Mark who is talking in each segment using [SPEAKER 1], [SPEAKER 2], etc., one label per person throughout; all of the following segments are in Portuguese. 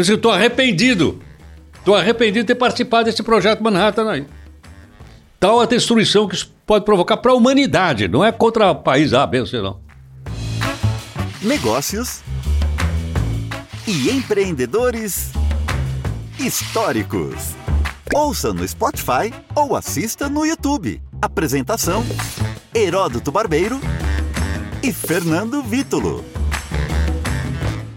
[SPEAKER 1] Estou arrependido. Estou arrependido de ter participado desse projeto Manhattan aí. Tal a destruição que isso pode provocar para a humanidade, não é contra o país A, B, C, não.
[SPEAKER 2] Negócios e empreendedores históricos. Ouça no Spotify ou assista no YouTube. Apresentação: Heródoto Barbeiro e Fernando Vítulo.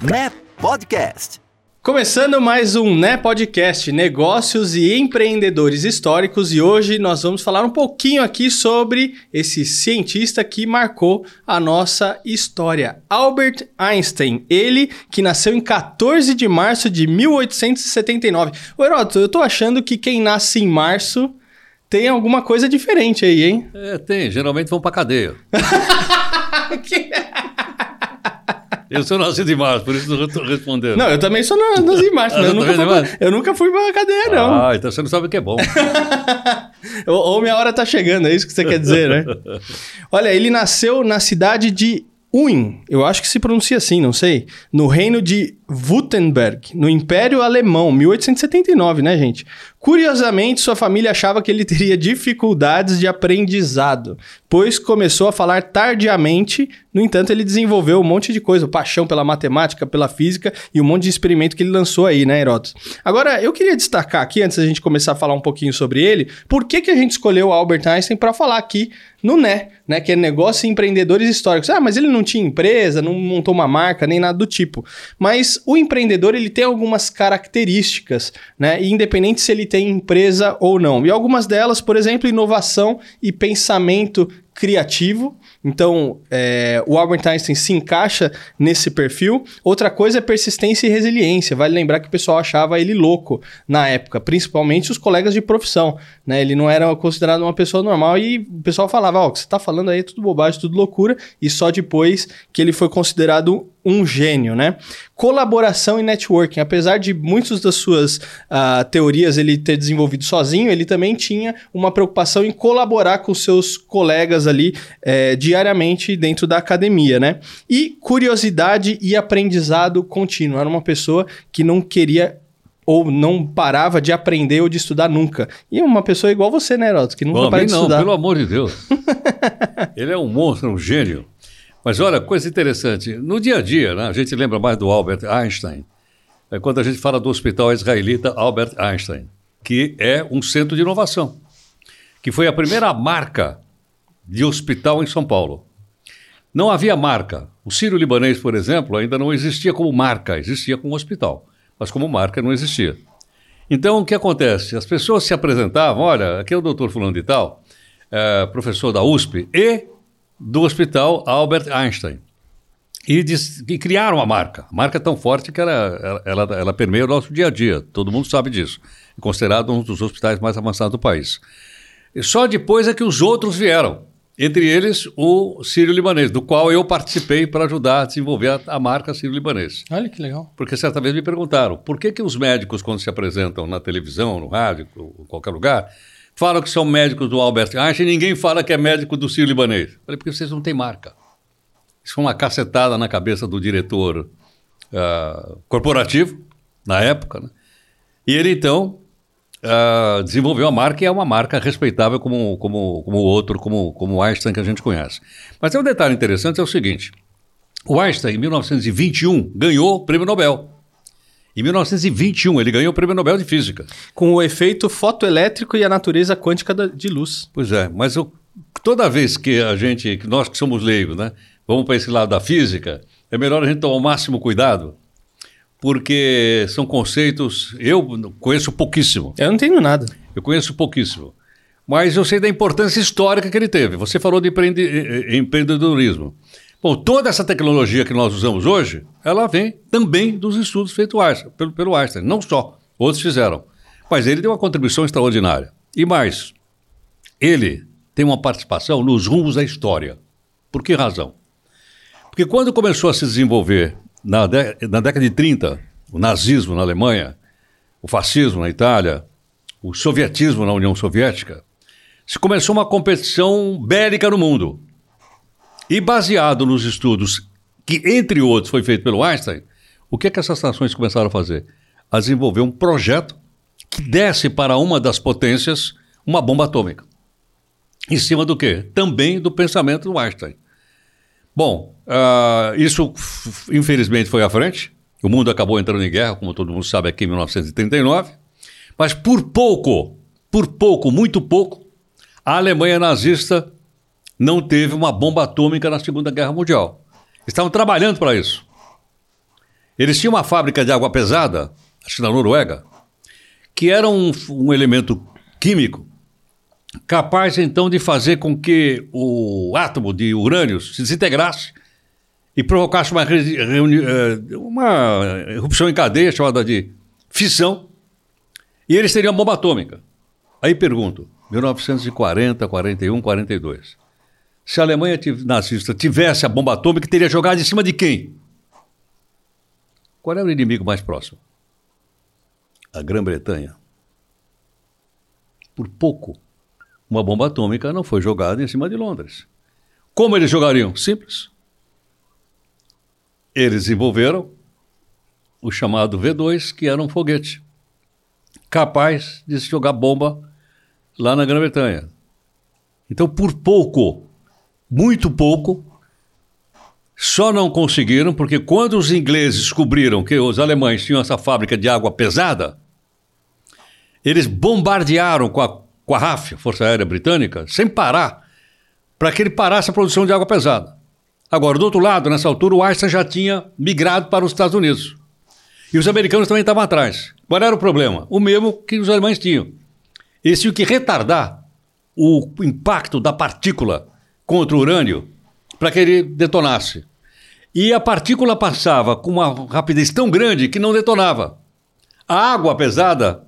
[SPEAKER 2] Né Podcast.
[SPEAKER 3] Começando mais um Né Podcast, negócios e empreendedores históricos, e hoje nós vamos falar um pouquinho aqui sobre esse cientista que marcou a nossa história, Albert Einstein. Ele que nasceu em 14 de março de 1879. Ô Heródoto, eu tô achando que quem nasce em março tem alguma coisa diferente aí, hein?
[SPEAKER 1] É, tem. Geralmente vão pra cadeia. Eu sou nascido em março, por isso não estou respondendo.
[SPEAKER 3] Não, eu também sou nascido em março, mas eu nunca, fui pra, eu nunca fui pra cadeia, não.
[SPEAKER 1] Ah, então você não sabe o que é bom.
[SPEAKER 3] ou, ou minha hora tá chegando, é isso que você quer dizer, né? Olha, ele nasceu na cidade de Uin, eu acho que se pronuncia assim, não sei, no reino de Württemberg, no Império Alemão, 1879, né, gente? Curiosamente, sua família achava que ele teria dificuldades de aprendizado, pois começou a falar tardiamente. No entanto, ele desenvolveu um monte de coisa, paixão pela matemática, pela física e um monte de experimento que ele lançou aí, né, Heroto? Agora, eu queria destacar aqui, antes da gente começar a falar um pouquinho sobre ele, por que, que a gente escolheu Albert Einstein para falar aqui no NE, né, que é Negócio e Empreendedores Históricos. Ah, mas ele não tinha empresa, não montou uma marca, nem nada do tipo. Mas o empreendedor, ele tem algumas características, né, independente se ele tem empresa ou não. E algumas delas, por exemplo, inovação e pensamento criativo. Então, é, o Albert Einstein se encaixa nesse perfil. Outra coisa é persistência e resiliência. Vale lembrar que o pessoal achava ele louco na época, principalmente os colegas de profissão. Né? Ele não era considerado uma pessoa normal e o pessoal falava: Ó, oh, o que você está falando aí é tudo bobagem, tudo loucura. E só depois que ele foi considerado um gênio, né? Colaboração e networking. Apesar de muitas das suas uh, teorias ele ter desenvolvido sozinho, ele também tinha uma preocupação em colaborar com seus colegas ali é, diariamente dentro da academia, né? E curiosidade e aprendizado contínuo. Era uma pessoa que não queria ou não parava de aprender ou de estudar nunca. E uma pessoa igual você, né, Heroto? Que nunca
[SPEAKER 1] Bom,
[SPEAKER 3] para de
[SPEAKER 1] não,
[SPEAKER 3] estudar.
[SPEAKER 1] Pelo amor de Deus. ele é um monstro, um gênio. Mas olha, coisa interessante. No dia a dia, né, a gente lembra mais do Albert Einstein, é quando a gente fala do Hospital Israelita Albert Einstein, que é um centro de inovação, que foi a primeira marca de hospital em São Paulo. Não havia marca. O Sírio-Libanês, por exemplo, ainda não existia como marca, existia como hospital, mas como marca não existia. Então, o que acontece? As pessoas se apresentavam, olha, aqui é o doutor fulano de tal, é, professor da USP, e do Hospital Albert Einstein. E, diz, e, criaram a marca. A marca é tão forte que ela, ela, ela, ela permeia o nosso dia a dia. Todo mundo sabe disso. É considerado um dos hospitais mais avançados do país. E só depois é que os outros vieram. Entre eles, o Sírio-Libanês, do qual eu participei para ajudar a desenvolver a, a marca Sírio-Libanês.
[SPEAKER 3] Olha que legal.
[SPEAKER 1] Porque certa vez me perguntaram por que, que os médicos, quando se apresentam na televisão, no rádio, em qualquer lugar, falam que são médicos do Albert Einstein e ninguém fala que é médico do Sírio Libanês. Falei, porque vocês não têm marca. Isso foi uma cacetada na cabeça do diretor uh, corporativo, na época. Né? E ele, então, uh, desenvolveu a marca e é uma marca respeitável como, como, como o outro, como, como o Einstein que a gente conhece. Mas tem um detalhe interessante, é o seguinte. O Einstein, em 1921, ganhou o prêmio Nobel. Em 1921, ele ganhou o Prêmio Nobel de Física.
[SPEAKER 3] Com o efeito fotoelétrico e a natureza quântica de luz.
[SPEAKER 1] Pois é, mas eu, toda vez que a gente, nós que somos leigos, né, vamos para esse lado da física, é melhor a gente tomar o máximo cuidado, porque são conceitos. Eu conheço pouquíssimo.
[SPEAKER 3] Eu não tenho nada.
[SPEAKER 1] Eu conheço pouquíssimo. Mas eu sei da importância histórica que ele teve. Você falou de empreendedorismo. Bom, toda essa tecnologia que nós usamos hoje, ela vem também dos estudos feitos pelo, pelo Einstein. Não só, outros fizeram. Mas ele deu uma contribuição extraordinária. E mais, ele tem uma participação nos rumos da história. Por que razão? Porque quando começou a se desenvolver, na, na década de 30, o nazismo na Alemanha, o fascismo na Itália, o sovietismo na União Soviética, se começou uma competição bélica no mundo. E baseado nos estudos que, entre outros, foi feito pelo Einstein, o que, é que essas nações começaram a fazer? a desenvolver um projeto que desse para uma das potências uma bomba atômica. Em cima do quê? Também do pensamento do Einstein. Bom, uh, isso infelizmente foi à frente. O mundo acabou entrando em guerra, como todo mundo sabe, aqui em 1939. Mas por pouco, por pouco, muito pouco, a Alemanha nazista não teve uma bomba atômica na Segunda Guerra Mundial. Estavam trabalhando para isso. Eles tinham uma fábrica de água pesada, acho que na Noruega, que era um, um elemento químico capaz então de fazer com que o átomo de urânio se desintegrasse e provocasse uma, eh, uma erupção em cadeia chamada de fissão, e eles teriam bomba atômica. Aí pergunto, 1940, 41, 42. Se a Alemanha nazista tivesse a bomba atômica, teria jogado em cima de quem? Qual é o inimigo mais próximo? A Grã-Bretanha. Por pouco uma bomba atômica não foi jogada em cima de Londres. Como eles jogariam? Simples. Eles desenvolveram o chamado V2, que era um foguete capaz de se jogar bomba lá na Grã-Bretanha. Então, por pouco, muito pouco, só não conseguiram porque quando os ingleses descobriram que os alemães tinham essa fábrica de água pesada, eles bombardearam com a com a RAF, Força Aérea Britânica, sem parar, para que ele parasse a produção de água pesada. Agora, do outro lado, nessa altura, o Einstein já tinha migrado para os Estados Unidos. E os americanos também estavam atrás. Qual era o problema? O mesmo que os alemães tinham. Eles tinham que retardar o impacto da partícula contra o urânio para que ele detonasse. E a partícula passava com uma rapidez tão grande que não detonava. A água pesada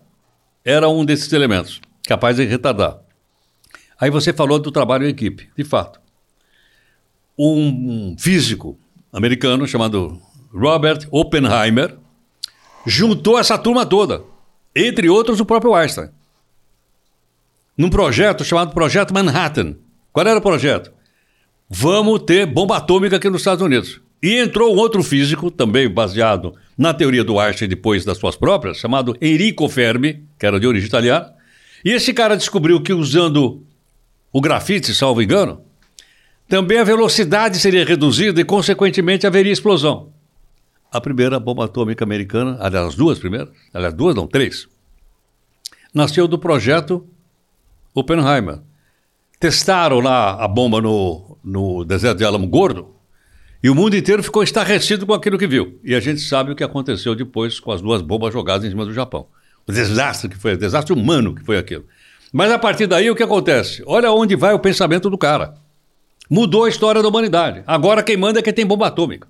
[SPEAKER 1] era um desses elementos capaz de retardar. Aí você falou do trabalho em equipe, de fato. Um físico americano chamado Robert Oppenheimer juntou essa turma toda, entre outros o próprio Einstein, num projeto chamado Projeto Manhattan. Qual era o projeto? Vamos ter bomba atômica aqui nos Estados Unidos. E entrou um outro físico, também baseado na teoria do Einstein depois das suas próprias, chamado Enrico Fermi, que era de origem italiana, e esse cara descobriu que usando o grafite, salvo engano, também a velocidade seria reduzida e, consequentemente, haveria explosão. A primeira bomba atômica americana, aliás, as duas primeiras, aliás, duas não, três, nasceu do projeto Oppenheimer. Testaram lá a bomba no, no deserto de Alamo Gordo e o mundo inteiro ficou estarrecido com aquilo que viu. E a gente sabe o que aconteceu depois com as duas bombas jogadas em cima do Japão. Desastre que foi, desastre humano que foi aquilo. Mas a partir daí o que acontece? Olha onde vai o pensamento do cara. Mudou a história da humanidade. Agora quem manda é quem tem bomba atômica.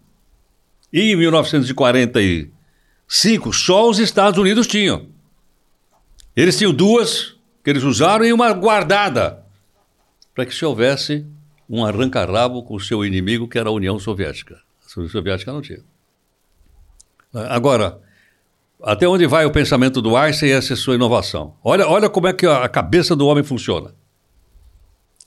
[SPEAKER 1] E em 1945 só os Estados Unidos tinham. Eles tinham duas que eles usaram e uma guardada para que se houvesse um arranca-rabo com o seu inimigo que era a União Soviética. A União Soviética não tinha. Agora, até onde vai o pensamento do Einstein e essa sua inovação? Olha, olha como é que a cabeça do homem funciona.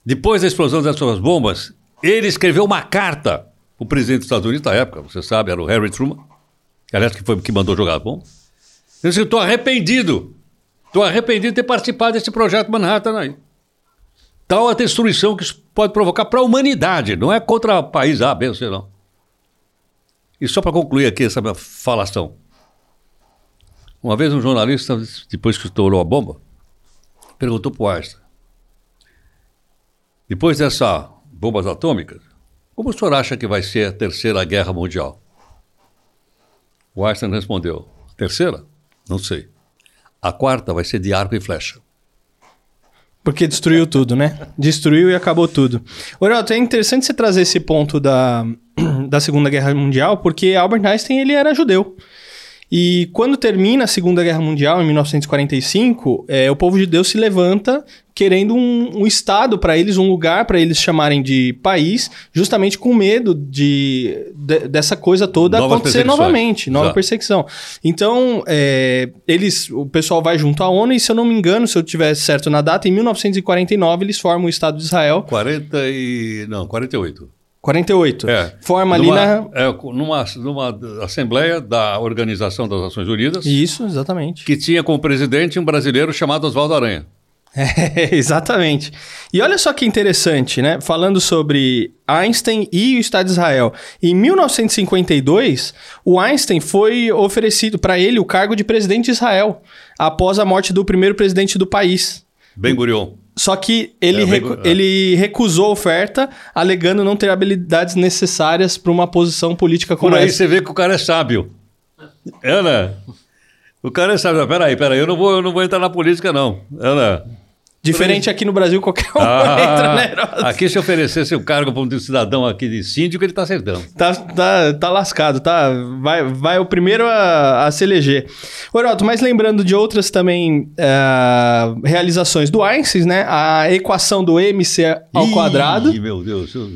[SPEAKER 1] Depois da explosão dessas bombas, ele escreveu uma carta o presidente dos Estados Unidos da época, você sabe, era o Harry Truman, aliás, que foi que mandou jogar a bomba. Ele disse: Estou arrependido, estou arrependido de ter participado desse projeto Manhattan aí. Tal a destruição que isso pode provocar para a humanidade, não é contra o país A, B ou C, não. E só para concluir aqui essa falação. Uma vez um jornalista, depois que estourou a bomba, perguntou para o Einstein: depois dessas bombas atômicas, como o senhor acha que vai ser a terceira guerra mundial? O Einstein respondeu: terceira? Não sei. A quarta vai ser de arco e flecha.
[SPEAKER 3] Porque destruiu tudo, né? Destruiu e acabou tudo. Oralto, é interessante você trazer esse ponto da, da Segunda Guerra Mundial, porque Albert Einstein ele era judeu. E quando termina a Segunda Guerra Mundial, em 1945, é, o povo de Deus se levanta querendo um, um Estado para eles, um lugar para eles chamarem de país, justamente com medo de, de dessa coisa toda Novas acontecer novamente, nova Exato. perseguição. Então, é, eles, o pessoal vai junto à ONU e, se eu não me engano, se eu tiver certo na data, em 1949 eles formam o Estado de Israel.
[SPEAKER 1] 40 e... não, 48.
[SPEAKER 3] 48.
[SPEAKER 1] É.
[SPEAKER 3] Forma ali
[SPEAKER 1] numa,
[SPEAKER 3] na.
[SPEAKER 1] é, numa, numa Assembleia da Organização das Nações Unidas,
[SPEAKER 3] Isso, exatamente.
[SPEAKER 1] que tinha como presidente um brasileiro chamado Oswaldo Aranha.
[SPEAKER 3] É, exatamente. E olha só que interessante, né? Falando sobre Einstein e o Estado de Israel. Em 1952, o Einstein foi oferecido para ele o cargo de presidente de Israel, após a morte do primeiro presidente do país.
[SPEAKER 1] Ben Gurion.
[SPEAKER 3] Só que ele,
[SPEAKER 1] É,
[SPEAKER 3] recu-
[SPEAKER 1] é.
[SPEAKER 3] ele recusou a oferta, alegando não ter habilidades necessárias para uma posição política
[SPEAKER 1] Por
[SPEAKER 3] como
[SPEAKER 1] aí
[SPEAKER 3] essa.
[SPEAKER 1] você vê que o cara é sábio. Né? O cara é sábio. Peraí, peraí, eu não vou, eu não vou entrar na política, não. Né?
[SPEAKER 3] Diferente aqui no Brasil, qualquer um
[SPEAKER 1] Ah,
[SPEAKER 3] entra, né, Heródoto?
[SPEAKER 1] aqui se oferecesse o cargo para um cidadão aqui de síndico, ele tá acertando.
[SPEAKER 3] Tá, tá, tá lascado, tá? Vai, vai o primeiro a, a se eleger. Ô, Heroto, mas lembrando de outras também ah, realizações do Einstein, né? A equação do MC ao
[SPEAKER 1] Ih,
[SPEAKER 3] quadrado
[SPEAKER 1] meu Deus. eu-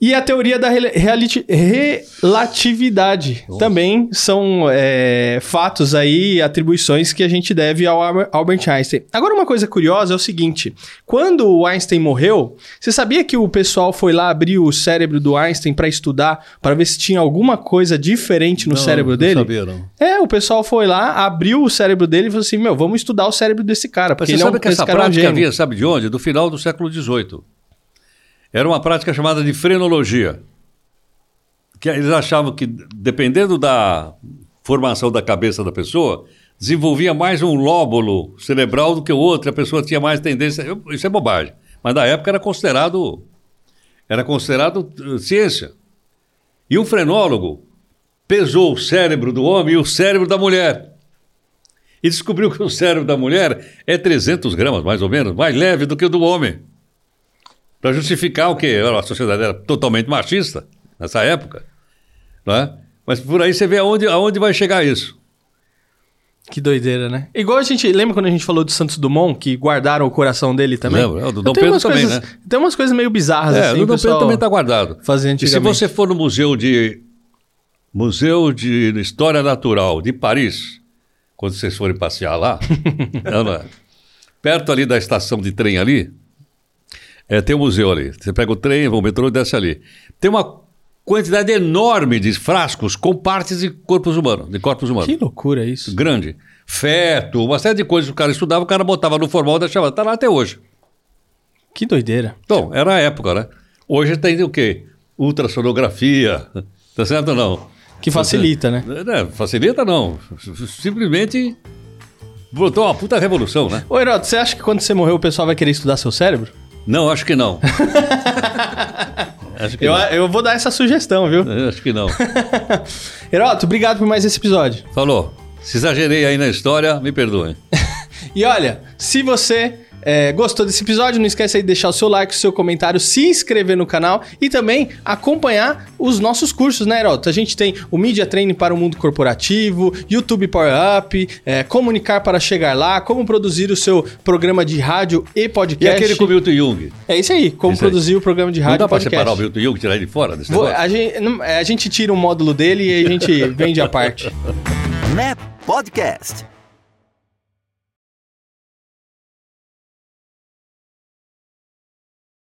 [SPEAKER 3] e a teoria da relatividade. Também são é, fatos aí, atribuições que a gente deve ao Albert Einstein. Agora, uma coisa curiosa é o seguinte: quando o Einstein morreu, você sabia que o pessoal foi lá abrir o cérebro do Einstein para estudar, para ver se tinha alguma coisa diferente no
[SPEAKER 1] Não,
[SPEAKER 3] cérebro
[SPEAKER 1] não
[SPEAKER 3] dele?
[SPEAKER 1] sabia, não.
[SPEAKER 3] É, o pessoal foi lá, abriu o cérebro dele e falou assim: Meu, vamos estudar o cérebro desse cara.
[SPEAKER 1] Mas
[SPEAKER 3] Porque
[SPEAKER 1] você
[SPEAKER 3] ele é um,
[SPEAKER 1] sabe que essa
[SPEAKER 3] é um
[SPEAKER 1] prática havia, sabe de onde? Do final do século XVIII. Era uma prática chamada de frenologia. Que eles achavam que, dependendo da formação da cabeça da pessoa, desenvolvia mais um lóbulo cerebral do que o outro, a pessoa tinha mais tendência. Isso é bobagem. Mas na época era considerado. Era considerado eh, ciência. E um frenólogo pesou o cérebro do homem e o cérebro da mulher. E descobriu que o cérebro da mulher é 300 gramas, mais ou menos, mais leve do que o do homem. Para justificar o quê? A sociedade era totalmente machista nessa época. Não é? Mas por aí você vê aonde, aonde vai chegar isso.
[SPEAKER 3] Que doideira, né? Igual a gente. Lembra quando a gente falou do Santos Dumont, que guardaram o coração dele também?
[SPEAKER 1] Lembra? É, o do Dom Pedro também,
[SPEAKER 3] coisas-
[SPEAKER 1] né?
[SPEAKER 3] Tem umas coisas meio bizarras
[SPEAKER 1] É,
[SPEAKER 3] assim.
[SPEAKER 1] o Dom Pedro também está guardado.
[SPEAKER 3] Fazia
[SPEAKER 1] E se você for no Museu de Museu de História Natural de Paris, quando vocês forem passear lá, é? perto ali da estação de trem ali, é, tem um museu ali. Você pega o trem, o metrô e desce ali. Tem uma quantidade enorme de frascos com partes de corpos humanos, de corpos humanos.
[SPEAKER 3] Que loucura isso.
[SPEAKER 1] Grande. Feto, uma série de coisas que o cara estudava, o cara botava no formal e deixava. Está lá até hoje.
[SPEAKER 3] Que doideira.
[SPEAKER 1] Então, era a época, né? Hoje tem o quê? Ultrassonografia, tá certo ou não?
[SPEAKER 3] Que facilita, né?
[SPEAKER 1] É, facilita não. Simplesmente botou uma puta revolução, né?
[SPEAKER 3] Ô, Heroto, você acha que quando você morrer o pessoal vai querer estudar seu cérebro?
[SPEAKER 1] Não, acho que não. acho que
[SPEAKER 3] Eu,
[SPEAKER 1] não.
[SPEAKER 3] eu vou dar essa sugestão, viu?
[SPEAKER 1] Eu Acho que não.
[SPEAKER 3] Heroto, obrigado por mais esse episódio.
[SPEAKER 1] Falou. Se exagerei aí na história, me perdoem.
[SPEAKER 3] E olha, se você é, gostou desse episódio, não esquece aí de deixar o seu like, o seu comentário, se inscrever no canal e também acompanhar os nossos cursos, né, Heroto? A gente tem o Media Training para o mundo corporativo, YouTube Power Up, é, Comunicar para chegar lá, como produzir o seu programa de rádio e
[SPEAKER 1] E
[SPEAKER 3] podcast.
[SPEAKER 1] aquele com o Milton Jung?
[SPEAKER 3] É isso aí, como
[SPEAKER 1] Isso aí.
[SPEAKER 3] produzir o programa de rádio
[SPEAKER 1] Não dá
[SPEAKER 3] e
[SPEAKER 1] pra
[SPEAKER 3] podcast.
[SPEAKER 1] separar o Milton Jung e tirar ele fora desse
[SPEAKER 3] Vou- a, gente, não- é, a gente tira um módulo dele e a gente vende a parte.
[SPEAKER 2] NEP Podcast.